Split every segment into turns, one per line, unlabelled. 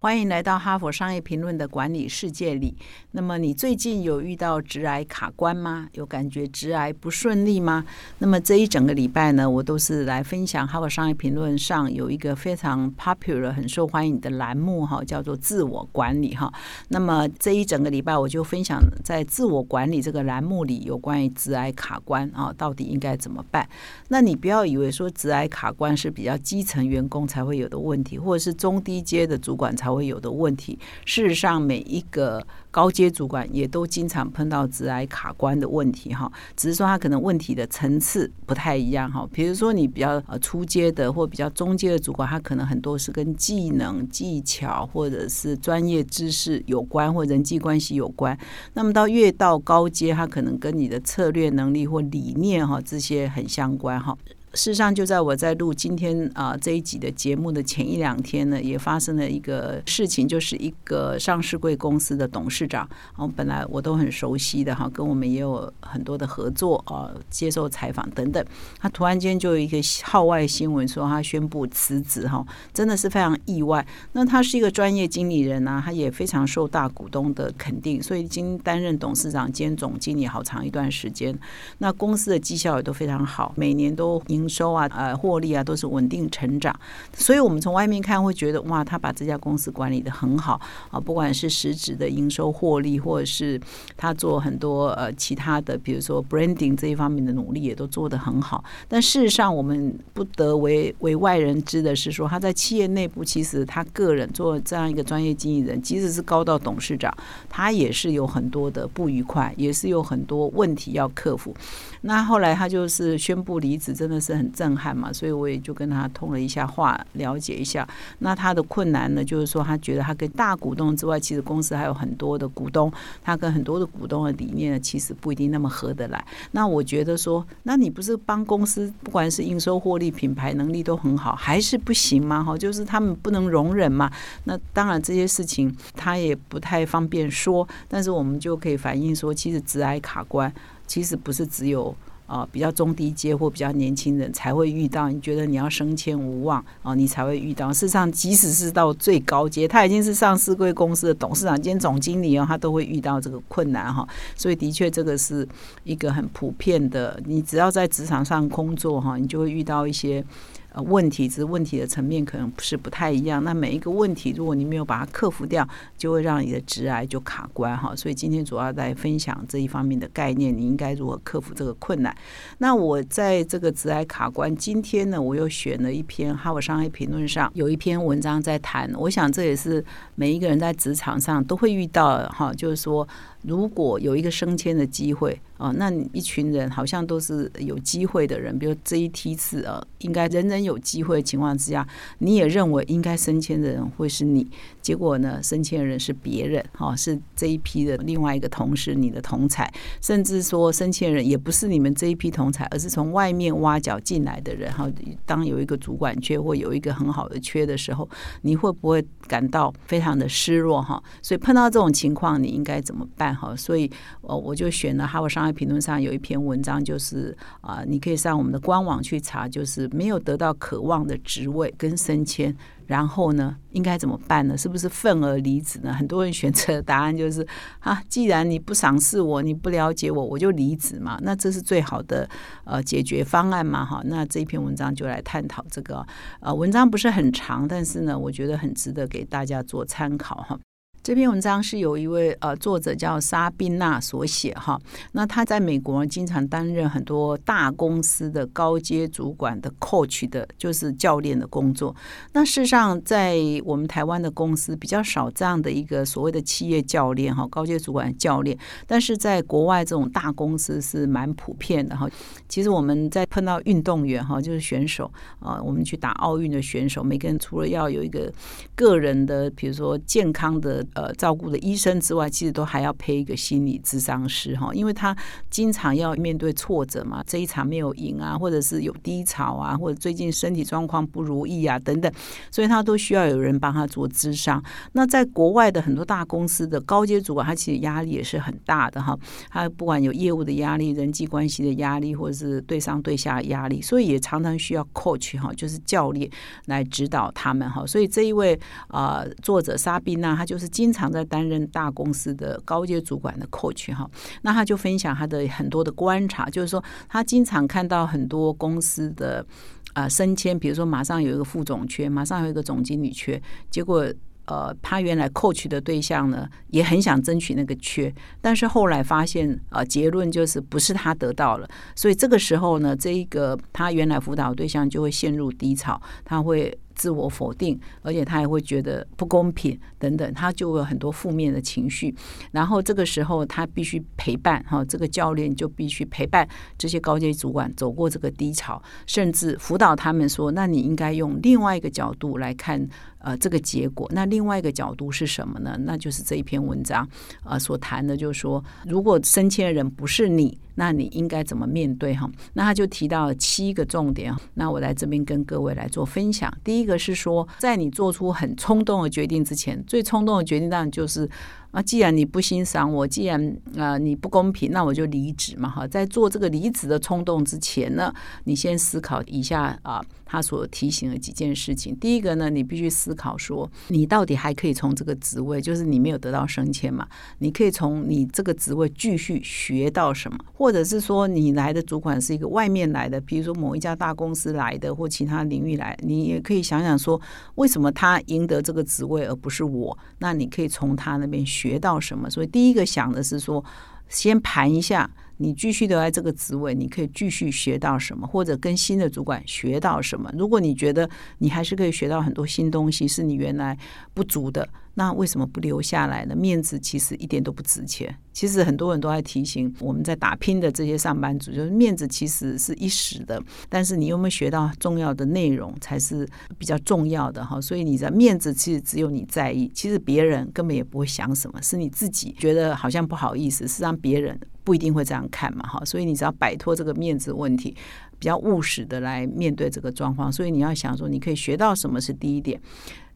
欢迎来到哈佛商业评论的管理世界里。那么，你最近有遇到直癌卡关吗？有感觉直癌不顺利吗？那么这一整个礼拜呢，我都是来分享哈佛商业评论上有一个非常 popular、很受欢迎的栏目哈，叫做自我管理哈。那么这一整个礼拜，我就分享在自我管理这个栏目里有关于直癌卡关啊，到底应该怎么办？那你不要以为说直癌卡关是比较基层员工才会有的问题，或者是中低阶的主管才。才会有的问题。事实上，每一个高阶主管也都经常碰到直癌卡关的问题哈，只是说他可能问题的层次不太一样哈。比如说，你比较呃初阶的或比较中阶的主管，他可能很多是跟技能、技巧或者是专业知识有关，或人际关系有关。那么到越到高阶，他可能跟你的策略能力或理念哈这些很相关哈。事实上，就在我在录今天啊这一集的节目的前一两天呢，也发生了一个事情，就是一个上市贵公司的董事长，哦，本来我都很熟悉的哈，跟我们也有很多的合作啊，接受采访等等，他突然间就有一个号外新闻说他宣布辞职哈，真的是非常意外。那他是一个专业经理人啊，他也非常受大股东的肯定，所以已经担任董事长兼总经理好长一段时间。那公司的绩效也都非常好，每年都。营收啊，呃，获利啊，都是稳定成长，所以我们从外面看会觉得，哇，他把这家公司管理的很好啊，不管是实质的营收获利，或者是他做很多呃其他的，比如说 branding 这一方面的努力，也都做得很好。但事实上，我们不得为为外人知的是说，他在企业内部，其实他个人做这样一个专业经理人，即使是高到董事长，他也是有很多的不愉快，也是有很多问题要克服。那后来他就是宣布离职，真的是。是很震撼嘛，所以我也就跟他通了一下话，了解一下。那他的困难呢，就是说他觉得他跟大股东之外，其实公司还有很多的股东，他跟很多的股东的理念呢，其实不一定那么合得来。那我觉得说，那你不是帮公司，不管是应收、获利、品牌能力都很好，还是不行吗？哈，就是他们不能容忍嘛。那当然这些事情他也不太方便说，但是我们就可以反映说，其实直癌卡关，其实不是只有。啊，比较中低阶或比较年轻人才会遇到。你觉得你要升迁无望啊，你才会遇到。事实上，即使是到最高阶，他已经是上市贵公司的董事长兼总经理哦，他都会遇到这个困难哈。所以，的确，这个是一个很普遍的。你只要在职场上工作哈，你就会遇到一些。问题只是问题的层面可能不是不太一样。那每一个问题，如果你没有把它克服掉，就会让你的直癌就卡关哈。所以今天主要来分享这一方面的概念，你应该如何克服这个困难。那我在这个直癌卡关，今天呢，我又选了一篇《哈佛商业评论》上有一篇文章在谈。我想这也是每一个人在职场上都会遇到哈，就是说。如果有一个升迁的机会啊，那一群人好像都是有机会的人，比如这一梯次啊，应该人人有有机会的情况之下，你也认为应该升迁的人会是你，结果呢，升迁的人是别人，哈，是这一批的另外一个同事，你的同才，甚至说升迁人也不是你们这一批同才，而是从外面挖角进来的人，哈，当有一个主管缺或有一个很好的缺的时候，你会不会感到非常的失落，哈？所以碰到这种情况，你应该怎么办？哈，所以呃，我就选了《哈佛商业评论》上有一篇文章，就是啊，你可以上我们的官网去查，就是没有得到渴望的职位跟升迁，然后呢，应该怎么办呢？是不是愤而离职呢？很多人选择的答案就是啊，既然你不赏识我，你不了解我，我就离职嘛。那这是最好的呃解决方案嘛？哈，那这一篇文章就来探讨这个呃，文章不是很长，但是呢，我觉得很值得给大家做参考哈。这篇文章是有一位呃作者叫沙宾娜所写哈，那他在美国经常担任很多大公司的高阶主管的 coach 的，就是教练的工作。那事实上，在我们台湾的公司比较少这样的一个所谓的企业教练哈，高阶主管教练，但是在国外这种大公司是蛮普遍的哈。其实我们在碰到运动员哈，就是选手啊，我们去打奥运的选手，每个人除了要有一个个人的，比如说健康的。呃照顾的医生之外，其实都还要配一个心理咨商师哈，因为他经常要面对挫折嘛，这一场没有赢啊，或者是有低潮啊，或者最近身体状况不如意啊等等，所以他都需要有人帮他做咨商。那在国外的很多大公司的高阶主管，他其实压力也是很大的哈，他不管有业务的压力、人际关系的压力，或者是对上对下的压力，所以也常常需要 coach 哈，就是教练来指导他们哈。所以这一位啊作者沙宾娜，他就是经经常在担任大公司的高阶主管的 coach 哈。那他就分享他的很多的观察，就是说他经常看到很多公司的啊升迁，比如说马上有一个副总缺，马上有一个总经理缺，结果。呃，他原来 coach 的对象呢，也很想争取那个缺，但是后来发现，呃，结论就是不是他得到了，所以这个时候呢，这一个他原来辅导对象就会陷入低潮，他会。自我否定，而且他也会觉得不公平等等，他就有很多负面的情绪。然后这个时候，他必须陪伴哈，这个教练就必须陪伴这些高阶主管走过这个低潮，甚至辅导他们说：“那你应该用另外一个角度来看呃这个结果。那另外一个角度是什么呢？那就是这一篇文章啊所谈的，就是说，如果升迁的人不是你。”那你应该怎么面对哈？那他就提到了七个重点那我来这边跟各位来做分享。第一个是说，在你做出很冲动的决定之前，最冲动的决定当然就是。啊，既然你不欣赏我，既然啊你不公平，那我就离职嘛哈。在做这个离职的冲动之前呢，你先思考一下啊，他所提醒的几件事情。第一个呢，你必须思考说，你到底还可以从这个职位，就是你没有得到升迁嘛，你可以从你这个职位继续学到什么，或者是说你来的主管是一个外面来的，比如说某一家大公司来的，或其他领域来，你也可以想想说，为什么他赢得这个职位而不是我？那你可以从他那边学。到什么？所以第一个想的是说，先盘一下。你继续留在这个职位，你可以继续学到什么，或者跟新的主管学到什么。如果你觉得你还是可以学到很多新东西，是你原来不足的，那为什么不留下来呢？面子其实一点都不值钱。其实很多人都在提醒我们在打拼的这些上班族，就是面子其实是一时的，但是你有没有学到重要的内容才是比较重要的哈。所以你的面子其实只有你在意，其实别人根本也不会想什么，是你自己觉得好像不好意思，是让别人。不一定会这样看嘛，哈，所以你只要摆脱这个面子问题，比较务实的来面对这个状况。所以你要想说，你可以学到什么是第一点，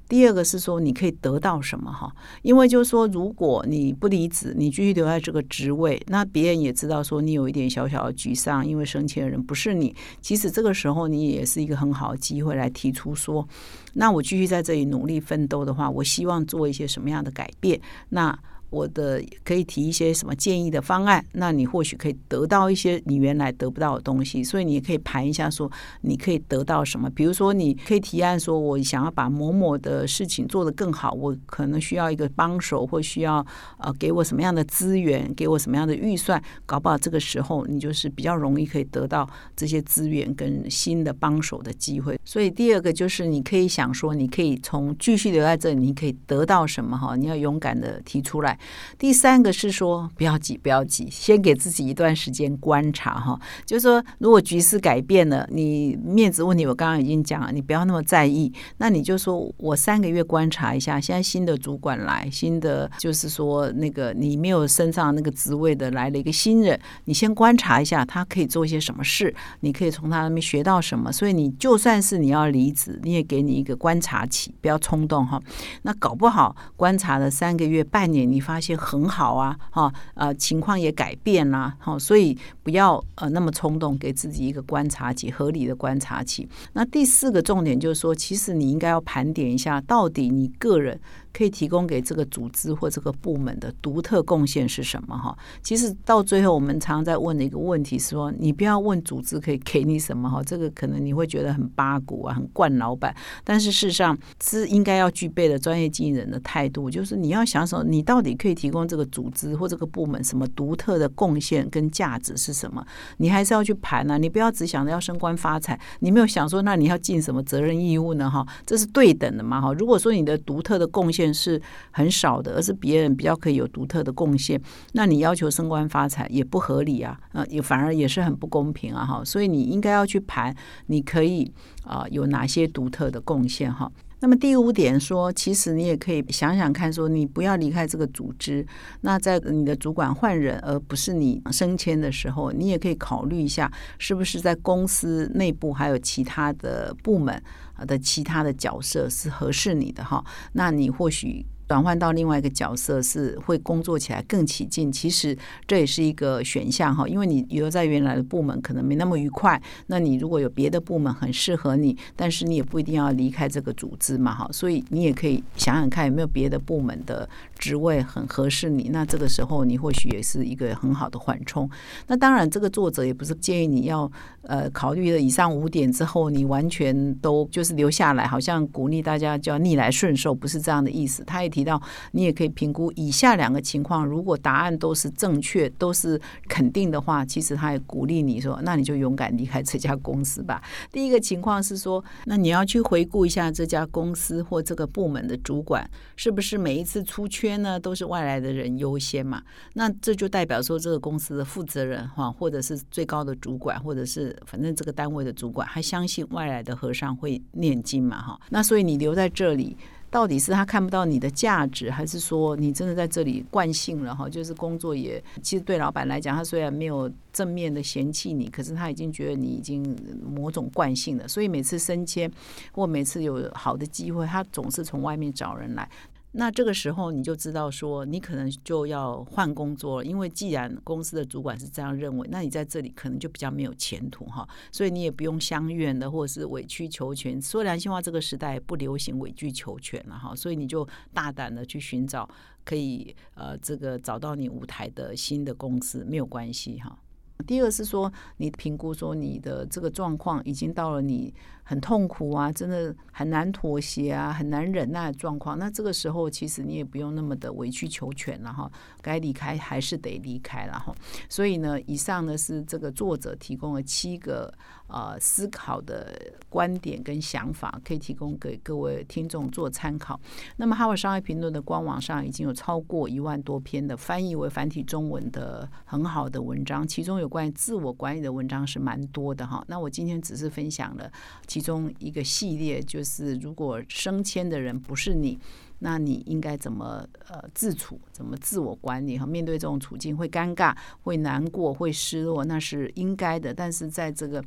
第二个是说你可以得到什么，哈，因为就是说，如果你不离职，你继续留在这个职位，那别人也知道说你有一点小小的沮丧，因为升迁的人不是你。其实这个时候你也是一个很好的机会来提出说，那我继续在这里努力奋斗的话，我希望做一些什么样的改变？那我的可以提一些什么建议的方案，那你或许可以得到一些你原来得不到的东西，所以你也可以盘一下，说你可以得到什么。比如说，你可以提案说，我想要把某某的事情做得更好，我可能需要一个帮手，或需要呃给我什么样的资源，给我什么样的预算，搞不好这个时候你就是比较容易可以得到这些资源跟新的帮手的机会。所以第二个就是你可以想说，你可以从继续留在这里，你可以得到什么哈？你要勇敢的提出来。第三个是说，不要急，不要急，先给自己一段时间观察哈。就是说，如果局势改变了，你面子问题我刚刚已经讲了，你不要那么在意。那你就说我三个月观察一下，现在新的主管来，新的就是说那个你没有升上那个职位的来了一个新人，你先观察一下他可以做一些什么事，你可以从他那边学到什么。所以你就算是你要离职，你也给你一个观察期，不要冲动哈。那搞不好观察了三个月、半年，你发发现很好啊，哈，呃，情况也改变啦，哈，所以不要呃那么冲动，给自己一个观察期，合理的观察期。那第四个重点就是说，其实你应该要盘点一下，到底你个人。可以提供给这个组织或这个部门的独特贡献是什么？哈，其实到最后我们常常在问的一个问题是说，你不要问组织可以给你什么？哈，这个可能你会觉得很八股啊，很惯老板。但是事实上是应该要具备的专业经营人的态度，就是你要想什么，你到底可以提供这个组织或这个部门什么独特的贡献跟价值是什么？你还是要去盘啊，你不要只想着要升官发财，你没有想说那你要尽什么责任义务呢？哈，这是对等的嘛？哈，如果说你的独特的贡献是很少的，而是别人比较可以有独特的贡献，那你要求升官发财也不合理啊，呃，也反而也是很不公平啊，哈，所以你应该要去盘，你可以啊有哪些独特的贡献哈。那么第五点说，其实你也可以想想看，说你不要离开这个组织。那在你的主管换人，而不是你升迁的时候，你也可以考虑一下，是不是在公司内部还有其他的部门的其他的角色是合适你的哈？那你或许。转换到另外一个角色是会工作起来更起劲，其实这也是一个选项哈，因为你留在原来的部门可能没那么愉快，那你如果有别的部门很适合你，但是你也不一定要离开这个组织嘛哈，所以你也可以想想看有没有别的部门的职位很合适你，那这个时候你或许也是一个很好的缓冲。那当然，这个作者也不是建议你要呃考虑了以上五点之后，你完全都就是留下来，好像鼓励大家叫逆来顺受，不是这样的意思。他也提。提到你也可以评估以下两个情况，如果答案都是正确、都是肯定的话，其实他也鼓励你说，那你就勇敢离开这家公司吧。第一个情况是说，那你要去回顾一下这家公司或这个部门的主管，是不是每一次出缺呢都是外来的人优先嘛？那这就代表说这个公司的负责人哈，或者是最高的主管，或者是反正这个单位的主管，还相信外来的和尚会念经嘛？哈，那所以你留在这里。到底是他看不到你的价值，还是说你真的在这里惯性了哈？就是工作也，其实对老板来讲，他虽然没有正面的嫌弃你，可是他已经觉得你已经某种惯性了。所以每次升迁或每次有好的机会，他总是从外面找人来。那这个时候你就知道说，你可能就要换工作了，因为既然公司的主管是这样认为，那你在这里可能就比较没有前途哈。所以你也不用相怨的，或者是委曲求全。说良心话，这个时代不流行委曲求全了哈，所以你就大胆的去寻找可以呃这个找到你舞台的新的公司，没有关系哈。第二是说，你评估说你的这个状况已经到了你很痛苦啊，真的很难妥协啊，很难忍耐的状况。那这个时候，其实你也不用那么的委曲求全了哈，该离开还是得离开了哈。所以呢，以上呢是这个作者提供了七个呃思考的观点跟想法，可以提供给各位听众做参考。那么，哈佛商业评论的官网上已经有超过一万多篇的翻译为繁体中文的很好的文章，其中有。关于自我管理的文章是蛮多的哈，那我今天只是分享了其中一个系列，就是如果升迁的人不是你，那你应该怎么呃自处，怎么自我管理哈？面对这种处境会尴尬、会难过、会失落，那是应该的，但是在这个。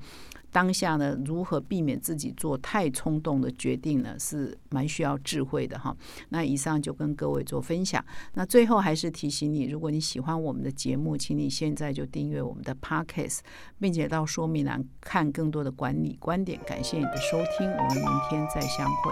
当下呢，如何避免自己做太冲动的决定呢？是蛮需要智慧的哈。那以上就跟各位做分享。那最后还是提醒你，如果你喜欢我们的节目，请你现在就订阅我们的 Podcast，并且到说明栏看更多的管理观点。感谢你的收听，我们明天再相会。